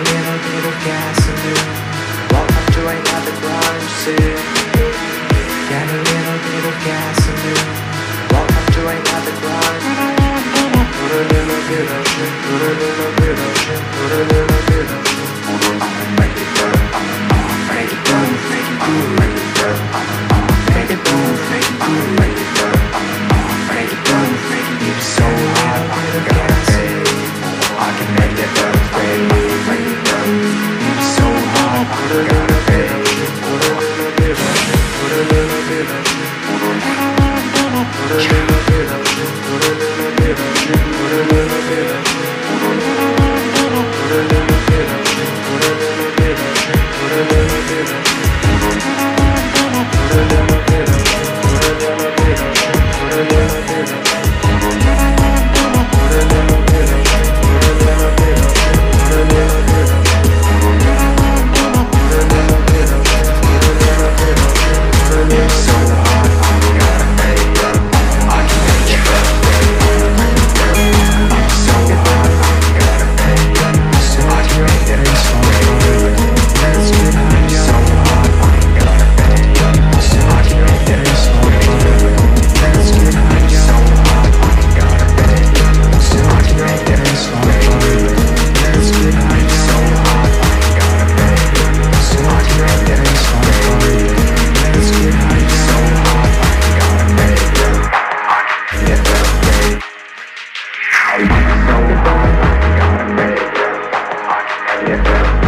little, little gasoline Walk to right by the Got a little, little gasoline Walk to right by Put a little bit of shit, put a little bit of shit, put a little Church. Gracias.